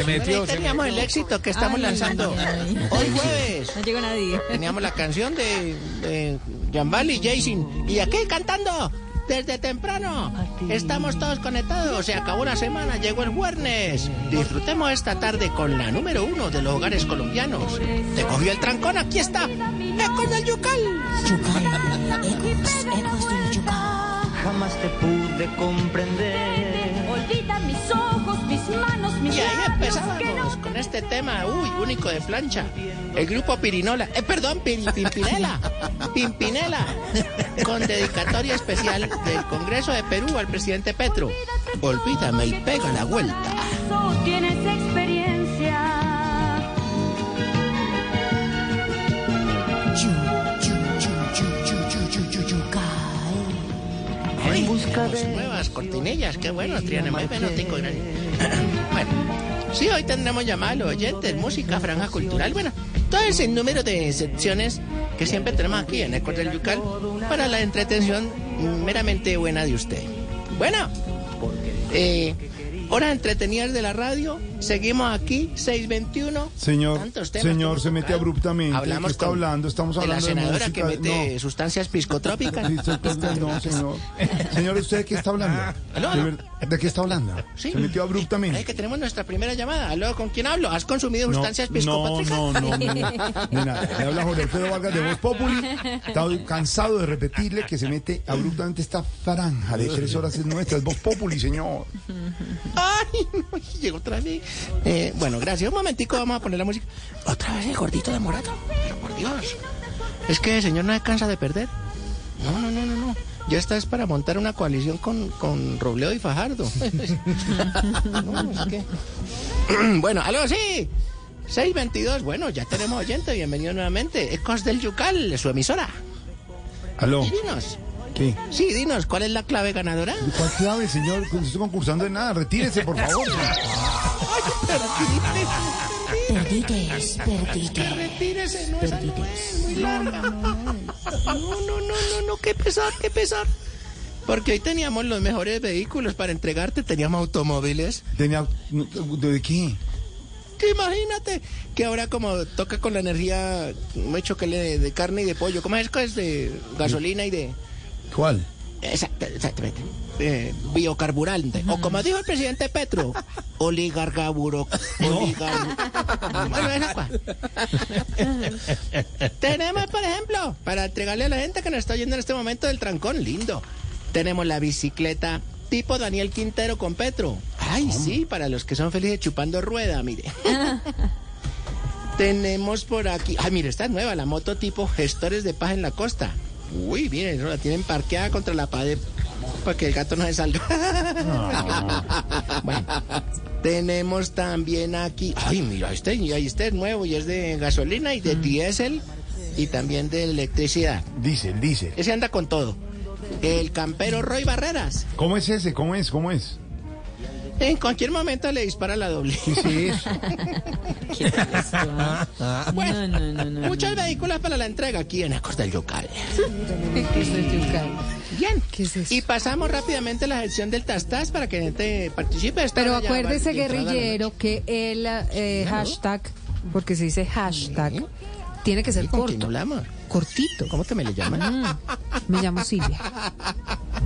Se metió, se teníamos el éxito que estamos Ay, lanzando ay. hoy jueves. No llegó nadie. Teníamos la canción de, de Jambal y Jason. Y aquí cantando desde temprano. Estamos todos conectados. Se acabó la semana, llegó el viernes. Disfrutemos esta tarde con la número uno de los hogares colombianos. Te cogió el trancón, aquí está. ¡Ecos del Yucal! Yucal, ecos, ecos del Yucal. Jamás te pude comprender. Olvida mis ojos, mis manos, mis Y ahí empezábamos no con este tema, uy, único de plancha. El grupo Pirinola, eh, perdón, Pin- Pimpinela, Pimpinela, con dedicatoria especial del Congreso de Perú al presidente Petro. Olvídame y pega la vuelta. Tienes experiencia. Yu, yu, yu, yu, yu, yu, yu, yu, Yucal. Ay, busca nuevas cortinillas, qué bueno, Triana, muy bueno, tico, sí, hoy tendremos llamada a los oyentes, música, franja cultural, bueno, todo ese número de secciones que siempre tenemos aquí en Ecos del Yucal para la entretención meramente buena de usted. Bueno, eh, horas entretenidas de la radio, seguimos aquí, 621. Señor, señor, se mete abruptamente. Hablamos ¿Qué está con- hablando? Estamos de hablando la de, senadora música. que mete no. sustancias psicotrópicas. Sí, no, señor. Señor, ¿usted de qué está hablando? Aló, ¿De, qué está hablando? Sí. Se metió abruptamente. que tenemos nuestra primera llamada. Aló, ¿con quién hablo? ¿Has consumido sustancias psicotrópicas? no, no, no, no. Nada. Le habla Jorge Alfredo Vargas de Voz Populi. Está cansado de repetirle que se mete abruptamente esta franja de tres horas es nuestra. Es Voz Populi, señor. Ay, no, llegó otra vez. Eh, bueno, gracias. Un momentico, vamos a poner la música. Otra vez el gordito de Morato. Pero por Dios. Es que el señor no se cansa de perder. No, no, no, no, no. Ya esta es para montar una coalición con, con Robledo y Fajardo. No, es que... bueno, aló, sí. 622. Bueno, ya tenemos oyente. Bienvenido nuevamente. Ecos del Yucal, su emisora. Aló. Dinos. ¿Qué? Sí, dinos, ¿cuál es la clave ganadora? ¿Cuál clave, señor? No estoy concursando en nada. Retírese, por favor. Perdites, perdites. Retírese, no, esa no es muy larga. No, no, no, no, no, qué pesar, qué pesar. Porque hoy teníamos los mejores vehículos para entregarte, teníamos automóviles. Tenía... ¿De qué? Que imagínate que ahora como toca con la energía, me hecho que le de carne y de pollo, ¿cómo es que es de gasolina y de... ¿Cuál? Exacto, exactamente. eh, biocarburante. O como dijo el presidente Petro, oligargaburo. Oligar... Bueno, esa cual. Tenemos, por ejemplo, para entregarle a la gente que nos está oyendo en este momento del trancón, lindo. Tenemos la bicicleta tipo Daniel Quintero con Petro. Ay, sí, para los que son felices chupando rueda, mire. Tenemos por aquí. Ay, mire, esta es nueva, la moto tipo gestores de paz en la costa. Uy, miren, la tienen parqueada contra la pared para que el gato no se salga. bueno, tenemos también aquí. Ay, mira, este, y ahí este es nuevo y es de gasolina y de diésel y también de electricidad. Dice, dice. Ese anda con todo. El campero Roy Barreras. ¿Cómo es ese? ¿Cómo es? ¿Cómo es? En cualquier momento le dispara la doble. ¿Qué es eso? Bueno, No, no, no, no. Muchos vehículos para la entrega aquí en Ecos del Yocal. ¿Qué es el yucal? Bien. ¿Qué es eso? Y pasamos rápidamente a la sección del Tastás para que la gente participe. Esta Pero acuérdese, la guerrillero, que el eh, hashtag, porque se dice hashtag, tiene que ser noche. ¿Con quién corto, cortito. ¿Cómo te me le llaman? Mm, Me llamo Silvia.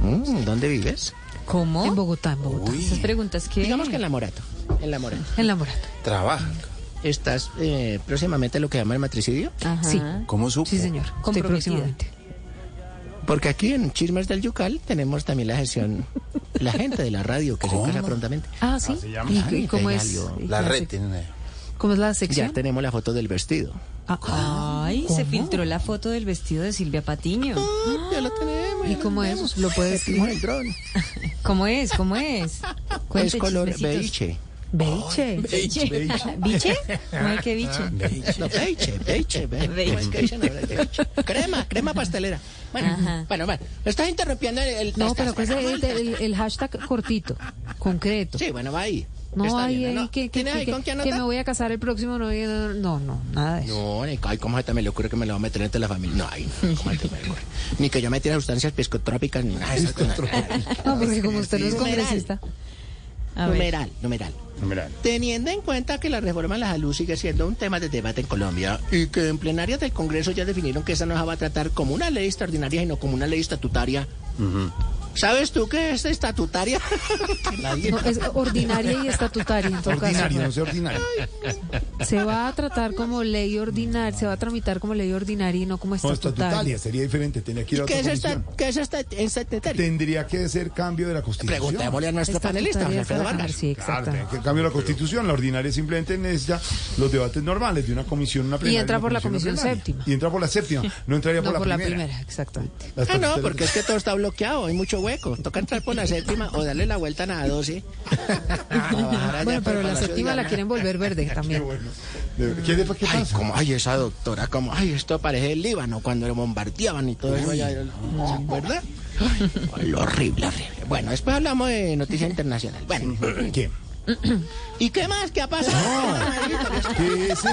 Mm, ¿Dónde vives? ¿Cómo? En Bogotá, en Bogotá. Esas preguntas que... Digamos que en la Morato. En la Morato. En la Morato. Trabaja. ¿Estás eh, próximamente a lo que llama el matricidio? Ajá. Ah. Sí. ¿Cómo supo? Sí, señor. Próximamente. Porque aquí en Chismes del Yucal tenemos también la gestión, la gente de la radio que se casa prontamente. Ah, sí. se ¿Y, y cómo es? La red tiene. ¿Cómo es la Ya sección? tenemos la foto del vestido. Ah, Ay, ¿cómo? se filtró la foto del vestido de Silvia Patiño. Ah, ya lo tenemos. ¿Y cómo es? ¿Lo puedes dron. ¿Cómo es? ¿Cómo es? Cuente, Es color chismecitos. beige. Beiche. ¿Biche? ¿Biche? ¿Cómo es que biche? No, beige, beige, beige. ¿Cómo es? Beige. Crema, crema pastelera. Bueno, Ajá. bueno, bueno. Me estás interrumpiendo el... el- No, pero pues el, el- el hashtag cortito, concreto. Sí, bueno, va ahí. No, Está hay bien, ahí ¿no? que, que, me voy a casar el próximo no, no, no, nada de eso. No, ni, ay, ¿cómo se te me le ocurre que me lo va a meter entre la familia? No, ay, no, ¿cómo se te me ocurre? Ni que yo me tire sustancias psicotrópicas ni nada. de eso, nada. No, porque como usted no es Numeral. congresista. A ver. numeral, numeral. Numeral. Teniendo en cuenta que la reforma a la salud sigue siendo un tema de debate en Colombia y que en plenarias del Congreso ya definieron que esa no se va a tratar como una ley extraordinaria, sino como una ley estatutaria. ¿Sabes tú qué es estatutaria? No, es ordinaria y estatutaria en todo Ordinario, no caso. sé ordinario. Se va a tratar como ley ordinaria, se va a tramitar como ley ordinaria y no como No, estatutaria. estatutaria, sería diferente. Tendría que ir a ¿Qué otra es, esta. ¿Qué es esta, estatutaria? Tendría que ser cambio de la Constitución. Preguntémosle a nuestro panelista, Estatutaria Alfredo es para Vargas. Sí, Claro, exacto. que cambio de la Constitución. La ordinaria simplemente necesita los debates normales de una comisión, una plenaria. entra una por la comisión plenaria. séptima. Y entra por la séptima. No entraría No por, la, primera. exactamente. La Ah, no, estatutaria- porque es que todo está bloqueado, hay mucho hueco. Toca entrar por la séptima o darle la vuelta a la 12. Bueno, pero la séptima la quieren volver verde Qué también. bueno. De- ¿Qué, qué Ay, como, ay, esa doctora, como, ay, esto parece el Líbano cuando lo bombardeaban y todo eso allá, ¿verdad? Ay, horrible, horrible. Bueno, después hablamos de noticia internacional. Bueno, ¿Qué? ¿y qué más? ¿Qué ha pasado? Que ese,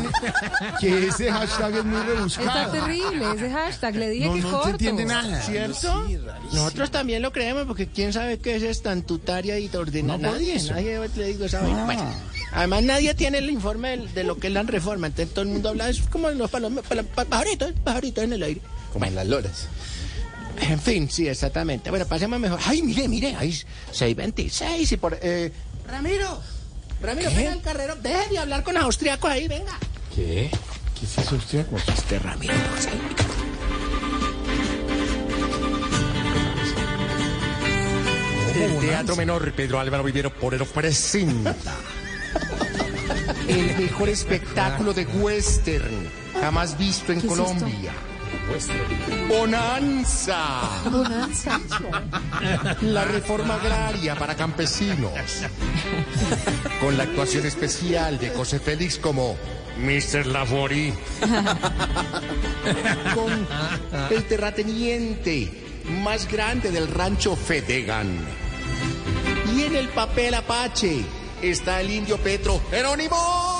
que ese hashtag es muy Está rebuscado. terrible ese hashtag, le dije No, que no corto. se entiende nada. ¿Cierto? Nosotros también lo creemos porque quién sabe qué es estatutaria y ordinaria. No, nadie, eso. nadie le digo esa vaina. Bueno, además nadie tiene el informe de, lo que es la reforma. Entonces todo el mundo habla es como los palom- pajaritos, pajaritos en el aire. Como en las loras. En fin, sí, exactamente. Bueno, pasemos mejor. Ay, mire, mire, ahí 626 y por... Eh, Ramiro, Ramiro, venga al carrero. Deje de hablar con los austriacos ahí, venga. ¿Qué? ¿Qué es eso, austriaco? Este Ramiro, sí. El Teatro Menor Pedro Álvaro Vivero Porero presenta el mejor espectáculo de western jamás visto en. Colombia. Bonanza. Bonanza. La reforma agraria para campesinos. Con la actuación especial de José Félix como Mr. Lavori. Con el terrateniente más grande del rancho Fedegan. Y en el papel apache está el indio Petro Jerónimo.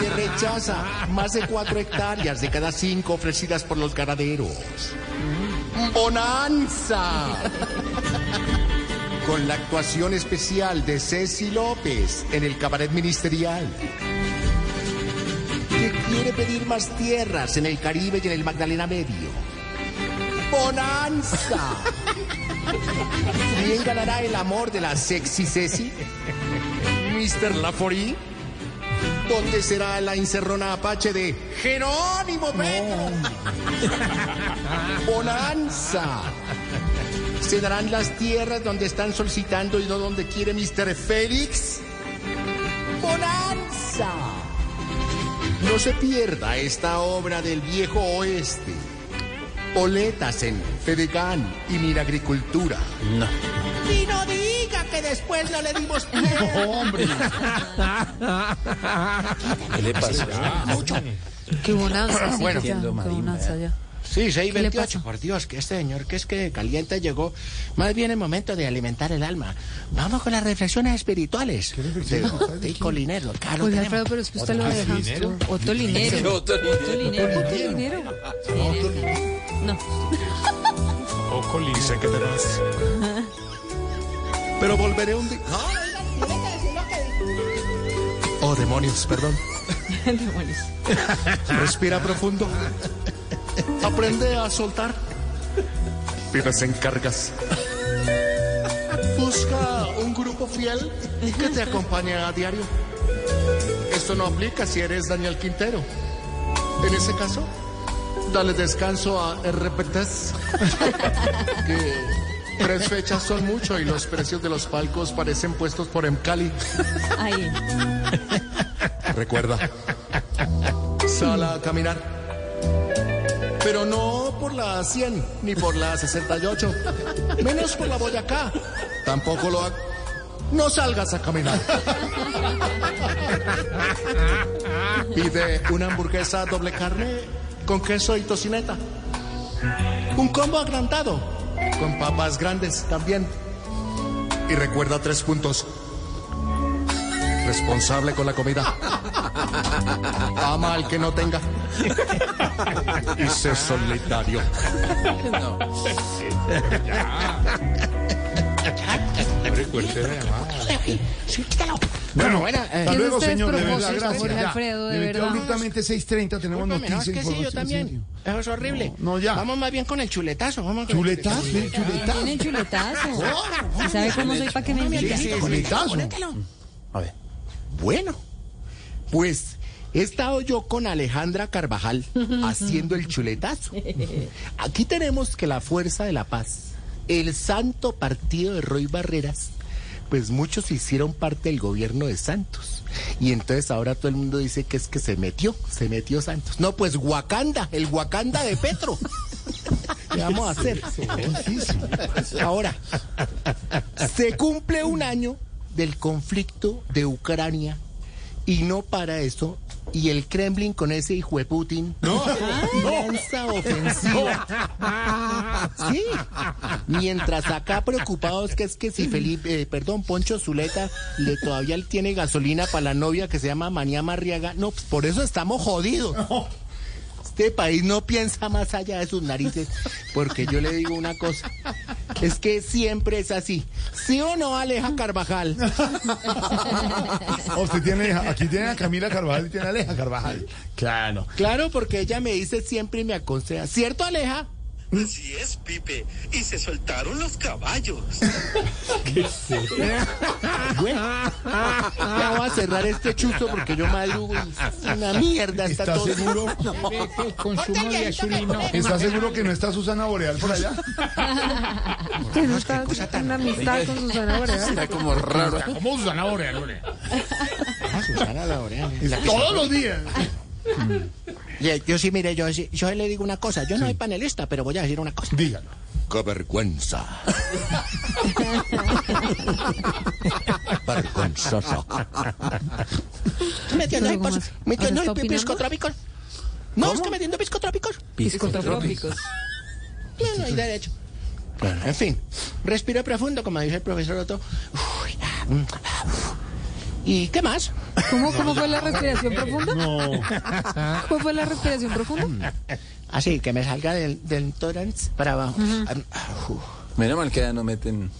Que rechaza más de cuatro hectáreas de cada cinco ofrecidas por los ganaderos. Bonanza. Con la actuación especial de Ceci López en el cabaret ministerial. Que quiere pedir más tierras en el Caribe y en el Magdalena Medio. Bonanza. ¿Quién ganará el amor de la sexy Ceci? Mr. Lafori. ¿Dónde será la encerrona apache de Jerónimo Petro? Bonanza. ¿Se darán las tierras donde están solicitando y no donde quiere Mr. Félix? Bonanza. No se pierda esta obra del viejo oeste. Boletas en Fedegan y Minagricultura. No. Y no diga que después no le dimos pie. Hombre. ¿Qué le pasa? Qué bonanza, sí, Bueno. ya, qué bonanza ya. Sí, le 628. pasa? Por Dios, que este señor que es que caliente llegó. Más bien el momento de alimentar el alma. Vamos con las reflexiones espirituales. ¿Qué reflexiones? De Tico Linero. Claro, tenemos. Alfredo, pero es que usted lo deja. Otto Linero. Otto Linero. Otto Linero. No. Dice que te vas. Pero volveré un día. Oh, demonios, perdón. Demonios. Respira profundo. Aprende a soltar. Vives en cargas. Busca un grupo fiel que te acompañe a diario. Esto no aplica si eres Daniel Quintero. En ese caso, dale descanso a RPTs. Que tres fechas son mucho y los precios de los palcos parecen puestos por Emcali. Ahí. Recuerda, sal a caminar. Pero no por la 100 ni por la 68. Menos por la Boyacá. Tampoco lo hagas. No salgas a caminar. Pide una hamburguesa doble carne con queso y tocineta. Un combo agrandado con papas grandes también. Y recuerda tres puntos. Responsable con la comida. Ama al que no tenga. Y sé solitario. Sí, quítalo. Bueno, bueno, eh, hasta ¿Qué luego, señor, de verdad, gracias. Jorge ya. Alfredo, de verdad? abruptamente 6.30, tenemos Discúlpame, no, noticias, es que sí, yo también. Eso es horrible. No, no, ya. Vamos más bien con el chuletazo. Vamos con el ¿Chuletazo? ¿Tiene chuletazo? Tienen chuletazo. ¿Y sabe cómo soy para que me invite? Sí, sí. Chuletazo. A ver. Bueno, pues he estado yo con Alejandra Carvajal haciendo el chuletazo. Aquí tenemos que la Fuerza de la Paz, el santo partido de Roy Barreras, pues muchos hicieron parte del gobierno de Santos. Y entonces ahora todo el mundo dice que es que se metió, se metió Santos. No, pues Wakanda, el Wakanda de Petro. ¿Qué vamos a hacer? Ahora, se cumple un año del conflicto de Ucrania y no para eso. Y el Kremlin con ese hijo de Putin lanza ofensiva. Sí. Mientras acá preocupados que es que si Felipe, eh, perdón, Poncho Zuleta le todavía tiene gasolina para la novia que se llama Manía Marriaga. No, pues por eso estamos jodidos. Este país no piensa más allá de sus narices, porque yo le digo una cosa, es que siempre es así. ¿Sí o no, Aleja Carvajal? Usted tiene, aquí tiene a Camila Carvajal y tiene a Aleja Carvajal. Claro. Claro, porque ella me dice siempre y me aconseja. ¿Cierto, Aleja? Así es, Pipe. Y se soltaron los caballos. Bueno, ya voy a cerrar este chuzo porque yo madrugo y es una mierda está, ¿Está todo. seguro? Con su novia Zulino. ¿Está seguro que no está Susana Boreal por allá? Que no está una amistad con Susana Boreal. Está como raro. ¿Cómo Susana Boreal? Ah, Susana Laureano. Todos los días. Yo, yo sí, mire, yo, sí- yo le digo una cosa. Yo no soy panelista, pero voy a decir una cosa. Dígalo. ¡Qué vergüenza! Vergonzoso. ¿Metiendo ¿cómo así? ¿Metiendo piscotrópicos? No, es que metiendo piscotrópicos. Psicotrópicos. No, no hay derecho. Bueno, en fin, respiro profundo, como dice el profesor Otto. Uy, ah, mm, ah, uf. ¿Y qué más? ¿Cómo, ¿Cómo fue la respiración profunda? No. ¿Cómo fue la respiración profunda? Así, que me salga del, del tórax para abajo. Uf. Menos mal que ya no meten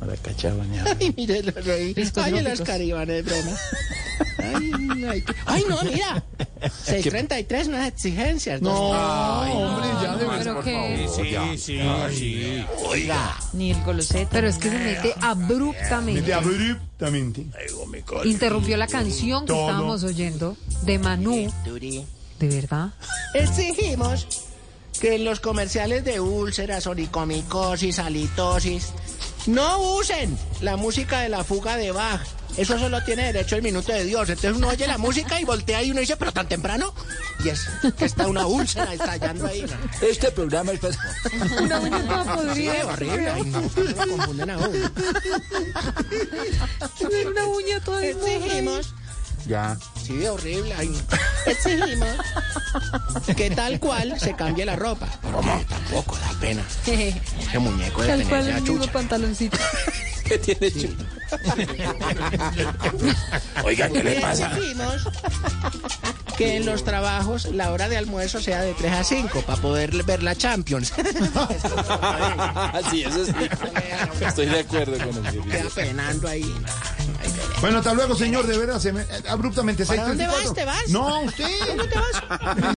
a la cachabaña. Ay, mire, lo reí. Ay, las caribanes, broma. Ay, ay, ay, no, mira. 633, unas exigencias. No, Ay, hombre, ya de verdad. Pero que... Sí, sí, sí. Oiga. Ni el goloseta. Pero es que se mete Mete abruptamente. abruptamente. Interrumpió la canción que Todo. estábamos oyendo de Manu. ¿De verdad? Exigimos que en los comerciales de úlceras, onicomicosis, halitosis, no usen la música de la fuga de Bach. Eso solo tiene derecho el minuto de Dios. Entonces uno oye la música y voltea y uno dice, pero tan temprano. Y es que está una úlcera estallando ahí. ¿no? Este programa es para... Una uña toda Sí, podrida. horrible. Ay, no, no lo confunden a uno. Tener una uña toda Exigimos. Ya. Sí, horrible. Ay, no. Exigimos que tal cual se cambie la ropa. Porque tampoco da pena. Ese muñeco de Tal cual tenerse el mismo pantaloncito. ¿Qué tiene chulo? Oiga, ¿qué le pasa? Que en los trabajos la hora de almuerzo sea de 3 a 5 para poder ver la Champions. sí, eso sí. Estoy de acuerdo con el Queda penando ahí. Bueno, hasta luego, señor, de veras, se me- abruptamente. ¿Para dónde 6:34. vas? ¿Te vas? No, usted. ¿Dónde te vas?